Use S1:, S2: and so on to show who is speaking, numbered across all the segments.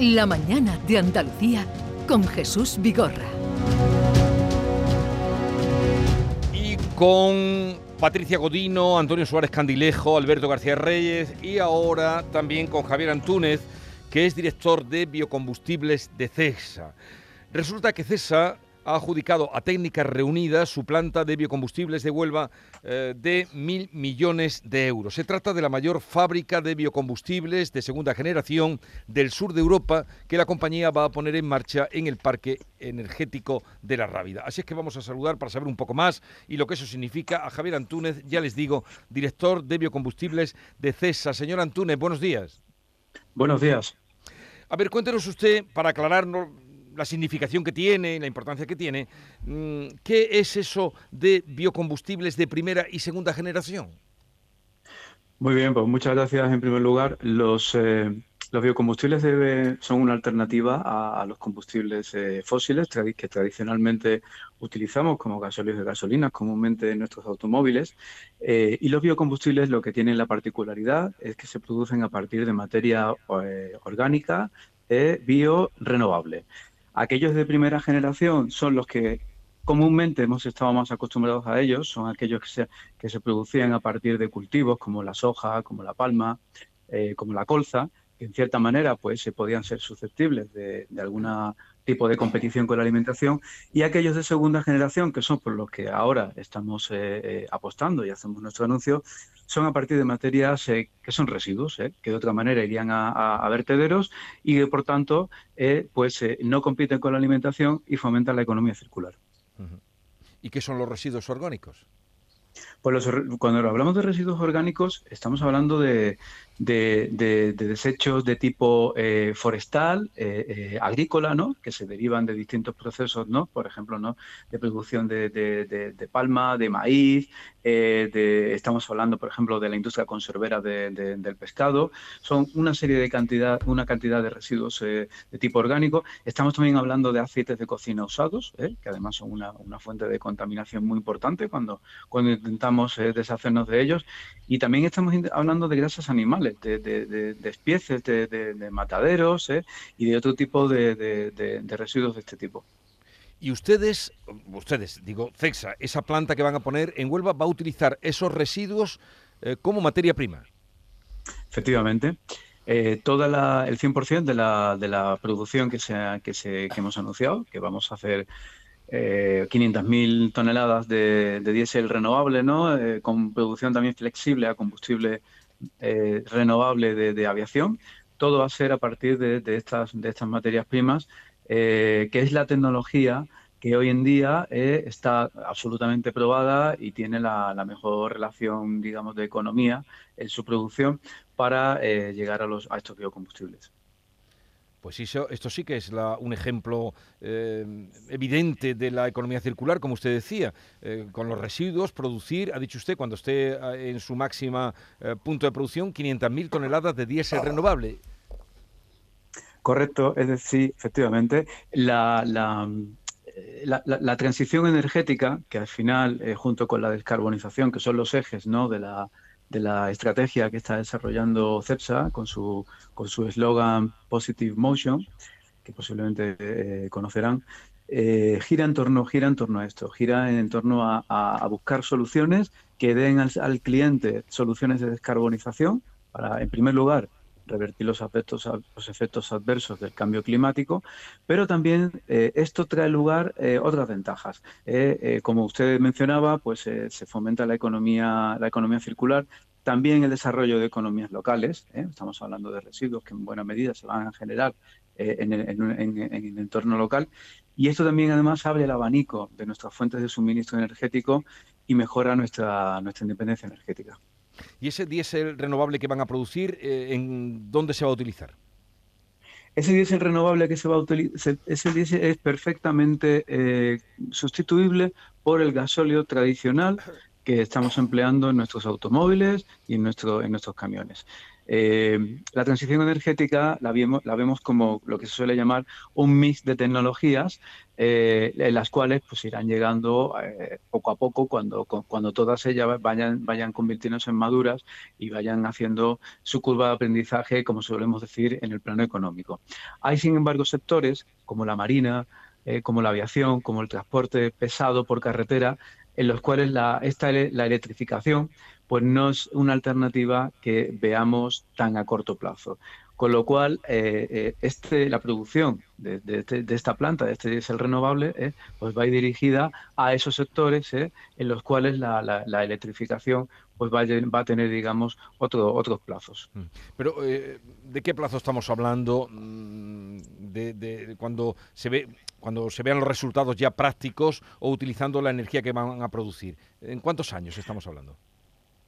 S1: La mañana de Andalucía con Jesús Vigorra.
S2: Y con Patricia Godino, Antonio Suárez Candilejo, Alberto García Reyes y ahora también con Javier Antúnez, que es director de biocombustibles de CESA. Resulta que CESA ha adjudicado a Técnicas Reunidas su planta de biocombustibles de Huelva eh, de mil millones de euros. Se trata de la mayor fábrica de biocombustibles de segunda generación del sur de Europa que la compañía va a poner en marcha en el Parque Energético de la Rábida. Así es que vamos a saludar para saber un poco más y lo que eso significa a Javier Antúnez, ya les digo, director de biocombustibles de CESA. Señor Antúnez, buenos días.
S3: Buenos días.
S2: A ver, cuéntenos usted, para aclararnos la significación que tiene, la importancia que tiene, mm, ¿qué es eso de biocombustibles de primera y segunda generación?
S3: Muy bien, pues muchas gracias en primer lugar. Los, eh, biocombustibles son una alternativa a, los combustibles eh, fósiles que tradicionalmente utilizamos como gasóleos de gasolinas comúnmente en nuestros automóviles. Eh, y los biocombustibles lo que tienen la particularidad es que se producen a partir de materia orgánica bio-renovable. Aquellos de primera generación son los que comúnmente hemos estado más acostumbrados a ellos, son aquellos que se, que se producían a partir de cultivos como la soja, como la palma, eh, como la colza, que en cierta manera pues se podían ser susceptibles de, de algún tipo de competición con la alimentación, y aquellos de segunda generación, que son por los que ahora estamos eh, eh, apostando y hacemos nuestro anuncio, son a partir de materias que son residuos, que de otra manera irían a, vertederos y que por tanto pues no compiten con la alimentación y fomentan la economía circular.
S2: ¿Y qué son los residuos orgánicos?
S3: Pues cuando hablamos de residuos orgánicos, estamos hablando de, desechos de tipo eh, forestal, eh, eh, agrícola, ¿no? que se derivan de distintos procesos, ¿no? por ejemplo, ¿no? de producción de, palma, de maíz, estamos hablando, por ejemplo, de la industria conservera del pescado. Son una serie de cantidad, una cantidad de residuos de tipo orgánico. Estamos también hablando de aceites de cocina usados, que además son una, fuente de contaminación muy importante cuando, cuando intentamos eh, deshacernos de ellos. Y también estamos hablando de grasas animales, de, de, de, espieces, de, mataderos eh, y de otro tipo de, residuos de este tipo.
S2: Y ustedes, ustedes, digo, CEXA, esa planta que van a poner en Huelva va a utilizar esos residuos eh, como materia prima.
S3: Efectivamente. Eh, toda la, el 100% de la, de la producción que, se, que, se, que hemos anunciado, que vamos a hacer eh, 500.000 toneladas de, diésel renovable, ¿no? Eh, con producción también flexible a combustible eh, renovable de, aviación. Todo va a ser a partir de, estas, de estas materias primas, eh, que es la tecnología que hoy en día está absolutamente probada y tiene la, la, mejor relación, digamos, de economía en su producción para llegar a, los, a estos biocombustibles.
S2: Pues esto sí que es un ejemplo eh, evidente de la economía circular, como usted decía, eh, con los residuos, producir, ha dicho usted, cuando esté eh, en su máxima punto de producción, 500.000 toneladas de diésel renovable.
S3: Correcto, es decir, efectivamente, la, la, transición energética, que al final, junto con la descarbonización, que son los ejes ¿no? de la de la estrategia que está desarrollando CEPSA con su con su eslogan Positive Motion, que posiblemente eh, conocerán, eh, gira en torno gira en torno a esto, gira en torno a, buscar soluciones que den al, cliente soluciones de descarbonización para, en primer lugar, revertir los efectos, los efectos adversos del cambio climático, pero también eh, esto trae lugar otras ventajas. como usted mencionaba, pues se fomenta la economía, la economía circular, también el desarrollo de economías locales, ¿eh? estamos hablando de residuos que en buena medida se van a generar eh, en, el, entorno local. Y esto también además abre el abanico de nuestras fuentes de suministro energético y mejora nuestra, nuestra independencia energética.
S2: ¿Y ese diésel renovable que van a producir, eh, en dónde se va a utilizar?
S3: Ese diésel renovable que se va a utilizar, ese diésel es perfectamente sustituible por el gasóleo tradicional que estamos empleando en nuestros automóviles y en nuestros camiones. Eh, la transición energética la vemos, como lo que se suele llamar un mix de tecnologías eh, en las cuales pues irán llegando eh, poco a poco cuando, cuando todas ellas vayan, vayan convirtiéndose en maduras y vayan haciendo su curva de aprendizaje, como solemos decir, en el plano económico. Hay, sin embargo, sectores como la marina, como la aviación, como el transporte pesado por carretera, en los cuales la, esta, la electrificación pues no es una alternativa que veamos tan a corto plazo. Con lo cual, eh, eh, este, la producción este, de, esta planta, de este diésel renovable, eh, pues va dirigida a esos sectores en los cuales la, electrificación pues va a, tener, digamos, otro, otros plazos. Mm.
S2: Pero, ¿de qué plazo estamos hablando? Mm, de, cuando se ve cuando se vean los resultados ya prácticos o utilizando la energía que van a producir. ¿En cuántos años estamos hablando?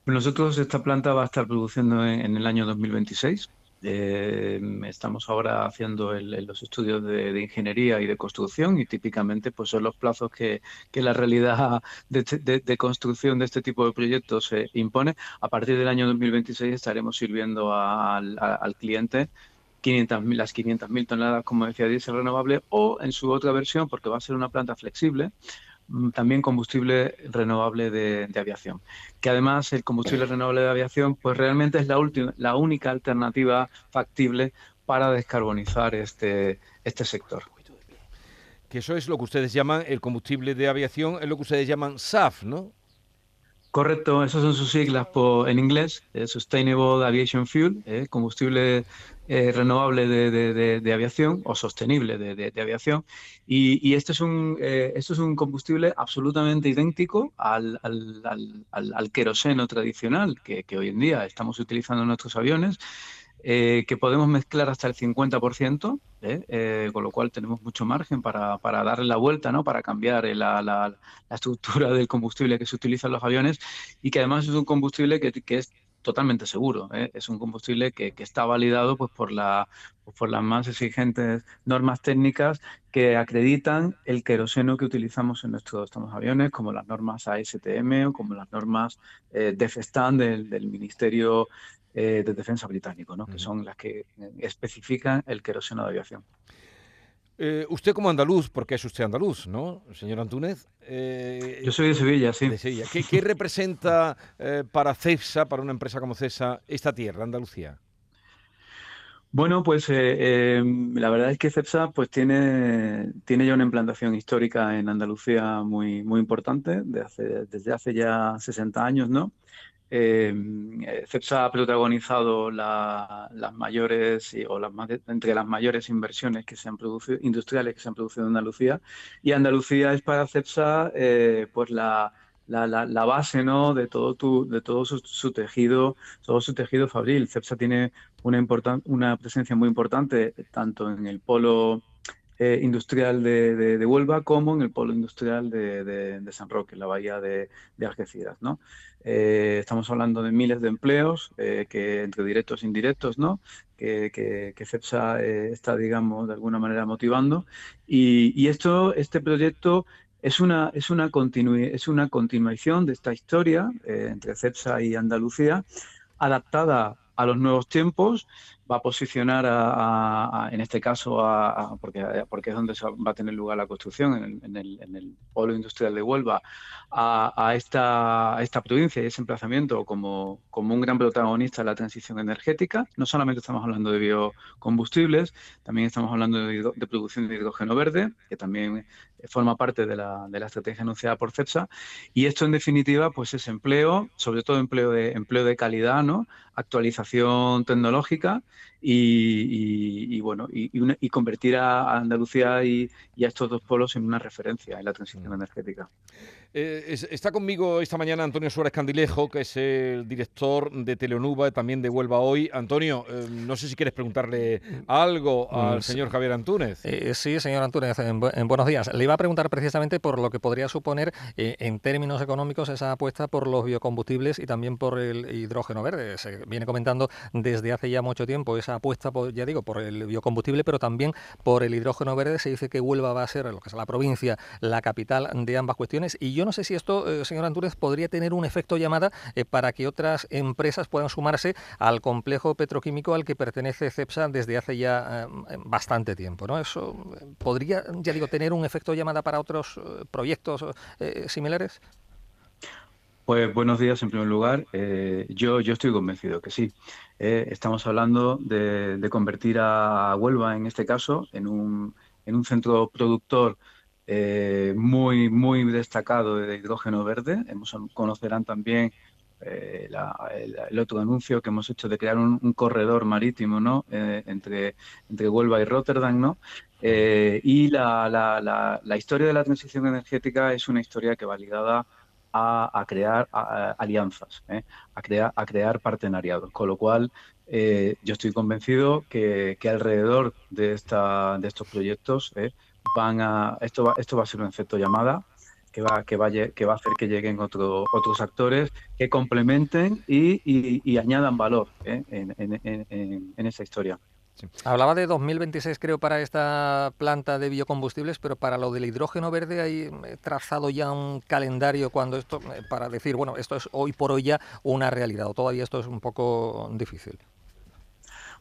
S3: Nosotros esta planta va a estar produciendo en, el año 2026. Eh, estamos ahora haciendo los estudios de, ingeniería y de construcción y típicamente pues son los plazos que, la realidad de, construcción de este tipo de proyectos impone. A partir del año 2026 estaremos sirviendo al, cliente 500, las 500.000 toneladas, como decía, diésel renovable o en su otra versión, porque va a ser una planta flexible, también combustible renovable de, aviación. Que además el combustible renovable de aviación, pues realmente es la, última, la única alternativa factible para descarbonizar este, este sector.
S2: Que eso es lo que ustedes llaman el combustible de aviación, es lo que ustedes llaman SAF, ¿no?
S3: Correcto, esas son sus siglas por, en inglés, eh, Sustainable Aviation Fuel, eh, combustible eh, renovable de, aviación o sostenible de, aviación. Y, este, es un, esto es un combustible absolutamente idéntico al, al, queroseno tradicional que, que, hoy en día estamos utilizando en nuestros aviones. Eh, que podemos mezclar hasta el 50%, ¿eh? ¿eh? con lo cual tenemos mucho margen para, para darle la vuelta, ¿no? para cambiar la, la, estructura del combustible que se utiliza en los aviones y que además es un combustible que, que es totalmente seguro. ¿eh? Es un combustible que, que, está validado pues, por, la, pues, por las más exigentes normas técnicas que acreditan el queroseno que utilizamos en nuestros aviones, como las normas ASTM o como las normas eh, DEFESTAN del, del Ministerio eh, de defensa británico, ¿no? que son las que eh, especifican el queroseno de aviación.
S2: Eh, usted como andaluz, porque es usted andaluz, ¿no, señor Antúnez?
S3: Yo soy de Sevilla, sí.
S2: De Sevilla. ¿Qué, representa para CEPSA, para una empresa como CEPSA, esta tierra, Andalucía?
S3: Bueno, pues la verdad es que CEPSA pues, tiene, tiene ya una implantación histórica en Andalucía muy, muy importante desde hace ya 60 años, ¿no? Em, eh, CEPSA ha protagonizado las mayores o las entre las mayores inversiones que se han producido industriales que se han producido en Andalucía y Andalucía es para CEPSA eh, pues la, base ¿no? de todo tu, de todo su, tejido todo su tejido fabril CEPSA tiene una una presencia muy importante tanto en el polo eh, industrial de, de, Huelva como en el polo industrial de, San Roque, en la bahía de, Algeciras. ¿no? Eh, estamos hablando de miles de empleos, eh, que entre directos e indirectos, ¿no? que, que, CEPSA está, digamos, de alguna manera motivando. Y, esto, este proyecto es una, es, una es una continuación de esta historia entre CEPSA y Andalucía, adaptada a los nuevos tiempos, va a posicionar a, en este caso, a, porque, porque es donde va a tener lugar la construcción, en el, en el, polo industrial de Huelva, a, esta, esta provincia y ese emplazamiento como, como un gran protagonista de la transición energética. No solamente estamos hablando de biocombustibles, también estamos hablando de, de producción de hidrógeno verde, que también forma parte de la, de la, estrategia anunciada por CEPSA. Y esto, en definitiva, pues es empleo, sobre todo empleo de, empleo de calidad, ¿no? actualización tecnológica y, bueno, y, convertir a Andalucía y, a estos dos polos en una referencia en la transición mm. energética.
S2: Eh, está conmigo esta mañana Antonio Suárez Candilejo, que es el director de Teleonuba, también de Huelva Hoy. Antonio, eh, no sé si quieres preguntarle algo al mm, señor Javier Antúnez.
S4: Eh, sí, señor Antúnez, en, buenos días. Le iba a preguntar precisamente por lo que podría suponer en términos económicos esa apuesta por los biocombustibles y también por el hidrógeno verde. Se viene comentando desde hace ya mucho tiempo esa apuesta, por, ya digo, por el biocombustible, pero también por el hidrógeno verde. Se dice que Huelva va a ser, lo que es la provincia, la capital de ambas cuestiones. Y yo yo no sé si esto, eh, señor Antúnez, podría tener un efecto llamada para que otras empresas puedan sumarse al complejo petroquímico al que pertenece CEPSA desde hace ya bastante tiempo. ¿no? Eso podría, ya digo, tener un efecto llamada para otros proyectos similares.
S3: Pues buenos días en primer lugar. Eh, yo, yo estoy convencido que sí. Eh, estamos hablando de, convertir a Huelva, en este caso, en un, en un centro productor eh, muy, muy destacado de hidrógeno verde. Conocerán también el, otro anuncio que hemos hecho de crear un, corredor marítimo ¿no? entre, entre Huelva y Rotterdam. ¿no? y la, la, historia de la transición energética es una historia que va ligada a, crear alianzas, ¿eh? a, crear, a crear partenariados. Con lo cual, eh, yo estoy convencido que, alrededor de, esta, de estos proyectos ¿eh? Van a, esto, va, esto va a ser un efecto llamada que va, que, vaya, que va a hacer que lleguen otros otros actores que complementen y, añadan valor en, en esa historia.
S4: Hablaba de 2026 creo para esta planta de biocombustibles, pero para lo del hidrógeno verde hay eh, trazado ya un calendario cuando esto eh, para decir, bueno, esto es hoy por hoy ya una realidad o todavía esto es un poco difícil.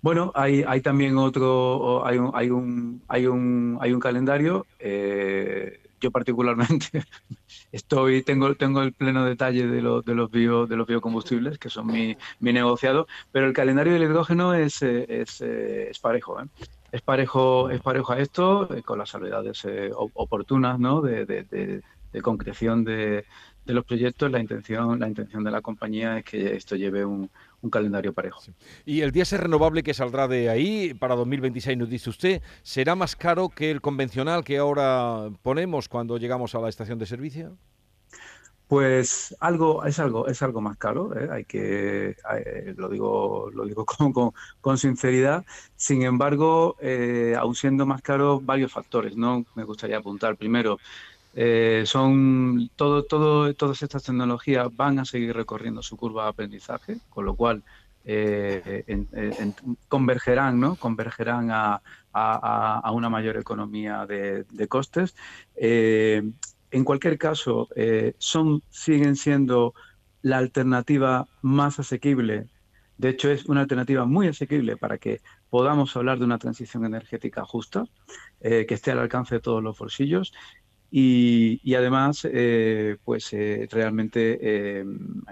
S3: Bueno, hay, hay también otro, hay un, hay un, hay un, hay un calendario. Eh, yo particularmente estoy, tengo, tengo el pleno detalle de, los de, los bio, de los biocombustibles, que son mi, mi negociado, pero el calendario del hidrógeno es, eh, eh, es parejo. ¿eh? Es parejo, es parejo a esto, con las salvedades oportunas ¿no? de concreción de, de los proyectos, la intención, la intención de la compañía es que esto lleve un, calendario parejo.
S2: Y el diésel renovable que saldrá de ahí para 2026, nos dice usted, ¿será más caro que el convencional que ahora ponemos cuando llegamos a la estación de servicio?
S3: Pues algo es algo es algo más caro, ¿eh? hay que eh, lo digo lo digo con, con, sinceridad. Sin embargo, eh, aun siendo más caro, varios factores, no me gustaría apuntar. Primero, eh, son todo, todas estas tecnologías van a seguir recorriendo su curva de aprendizaje, con lo cual eh, convergerán, ¿no? convergerán a, a, una mayor economía de, costes. Eh, en cualquier caso, son, siguen siendo la alternativa más asequible. De hecho, es una alternativa muy asequible para que podamos hablar de una transición energética justa, que esté al alcance de todos los bolsillos y, además, eh, pues eh, realmente eh,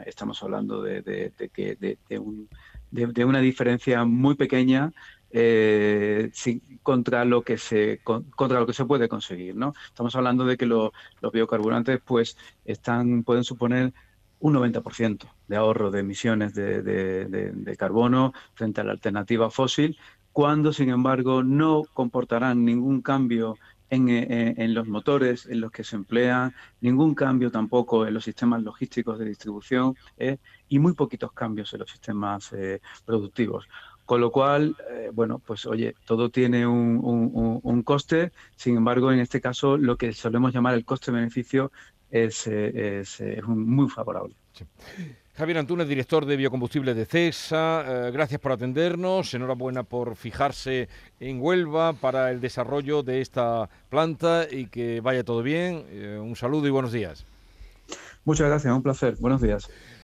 S3: estamos hablando de, que, de, una diferencia muy pequeña contra lo que se contra lo que se puede conseguir, ¿no? Estamos hablando de que los biocarburantes, pues, están pueden suponer un 90% de ahorro de emisiones de, carbono frente a la alternativa fósil, cuando, sin embargo, no comportarán ningún cambio eh, eh, en, los motores en los que se emplea, ningún cambio tampoco en los sistemas logísticos de distribución eh, y muy poquitos cambios en los sistemas productivos. Con lo cual, bueno, pues oye, todo tiene un, coste, sin embargo, en este caso lo que solemos llamar el coste-beneficio es, es, muy favorable.
S2: Javier Antunes, director de biocombustibles de CESA, eh, gracias por atendernos, enhorabuena por fijarse en Huelva para el desarrollo de esta planta y que vaya todo bien. Eh, un saludo y buenos días.
S3: Muchas gracias, un placer. Buenos días.